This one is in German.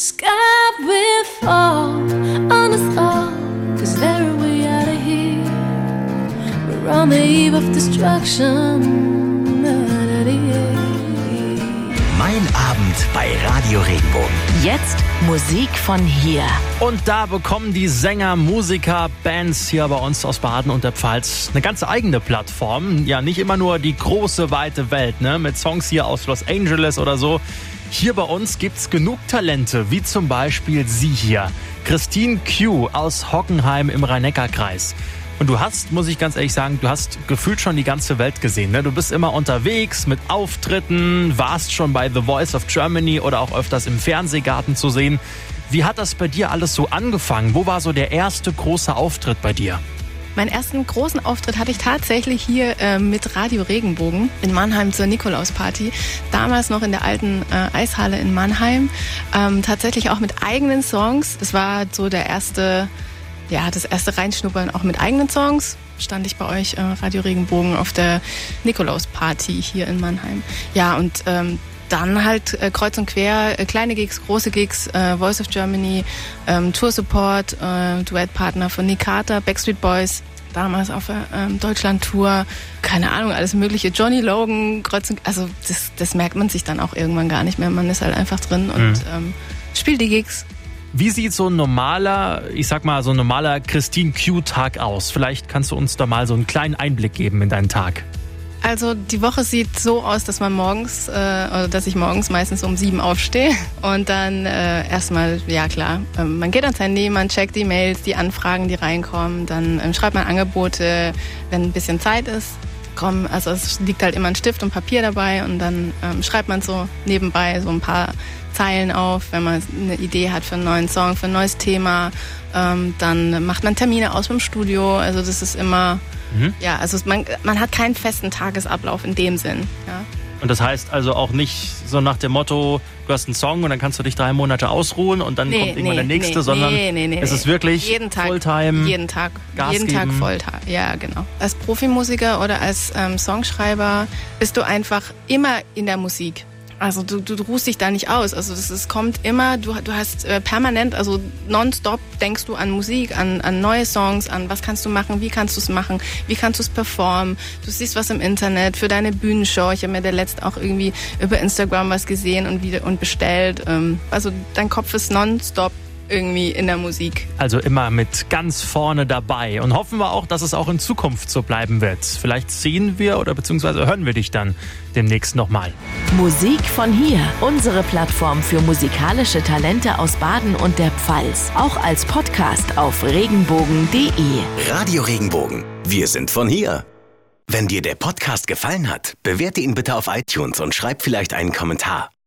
Sky will fall on us all, cause there a way out of here? We're on the eve of destruction. Mein Abend bei Radio Regenbogen. Jetzt Musik von hier. Und da bekommen die Sänger, Musiker, Bands hier bei uns aus Baden und der Pfalz eine ganz eigene Plattform. Ja, nicht immer nur die große, weite Welt, ne? Mit Songs hier aus Los Angeles oder so. Hier bei uns gibt's genug Talente, wie zum Beispiel sie hier. Christine Q aus Hockenheim im Rhein-Neckar-Kreis. Und du hast, muss ich ganz ehrlich sagen, du hast gefühlt schon die ganze Welt gesehen. Ne? Du bist immer unterwegs mit Auftritten, warst schon bei The Voice of Germany oder auch öfters im Fernsehgarten zu sehen. Wie hat das bei dir alles so angefangen? Wo war so der erste große Auftritt bei dir? Meinen ersten großen Auftritt hatte ich tatsächlich hier äh, mit Radio Regenbogen in Mannheim zur Nikolausparty. Damals noch in der alten äh, Eishalle in Mannheim. Ähm, tatsächlich auch mit eigenen Songs. Das war so der erste ja, das erste Reinschnuppern auch mit eigenen Songs stand ich bei euch äh, Radio Regenbogen auf der Nikolaus-Party hier in Mannheim. Ja, und ähm, dann halt äh, kreuz und quer, äh, kleine Gigs, große Gigs, äh, Voice of Germany, ähm, Tour Support, äh, Duettpartner von Nick Carter, Backstreet Boys, damals auf der ähm, Deutschland-Tour, keine Ahnung, alles mögliche, Johnny Logan, kreuz und, also das, das merkt man sich dann auch irgendwann gar nicht mehr, man ist halt einfach drin und mhm. ähm, spielt die Gigs. Wie sieht so ein normaler, ich sag mal, so ein normaler Christine Q-Tag aus? Vielleicht kannst du uns da mal so einen kleinen Einblick geben in deinen Tag. Also die Woche sieht so aus, dass man morgens, äh, oder dass ich morgens meistens um sieben aufstehe und dann äh, erstmal, ja klar, äh, man geht ans Handy, man checkt die Mails, die Anfragen, die reinkommen, dann äh, schreibt man Angebote, wenn ein bisschen Zeit ist. Komm, also es liegt halt immer ein Stift und Papier dabei und dann ähm, schreibt man so nebenbei so ein paar Zeilen auf, wenn man eine Idee hat für einen neuen Song, für ein neues Thema. Ähm, dann macht man Termine aus beim Studio. Also das ist immer, mhm. ja, also man, man hat keinen festen Tagesablauf in dem Sinn. Ja. Und das heißt also auch nicht so nach dem Motto, du hast einen Song und dann kannst du dich drei Monate ausruhen und dann nee, kommt irgendwann nee, der nächste, nee, sondern es ist wirklich jeden Tag, Fulltime. Jeden Tag, Gas jeden geben. Tag Volltime. Ja, genau. Als Profimusiker oder als ähm, Songschreiber bist du einfach immer in der Musik. Also du, du, ruhst dich da nicht aus. Also das, das kommt immer, du, du hast äh, permanent, also nonstop denkst du an Musik, an, an neue Songs, an was kannst du machen, wie kannst du es machen, wie kannst du es performen. Du siehst was im Internet für deine Bühnenshow. Ich habe mir der letzte auch irgendwie über Instagram was gesehen und wieder und bestellt. Ähm, also dein Kopf ist nonstop irgendwie in der Musik. Also immer mit ganz vorne dabei. Und hoffen wir auch, dass es auch in Zukunft so bleiben wird. Vielleicht sehen wir oder beziehungsweise hören wir dich dann demnächst nochmal. Musik von hier. Unsere Plattform für musikalische Talente aus Baden und der Pfalz. Auch als Podcast auf regenbogen.de. Radio Regenbogen. Wir sind von hier. Wenn dir der Podcast gefallen hat, bewerte ihn bitte auf iTunes und schreib vielleicht einen Kommentar.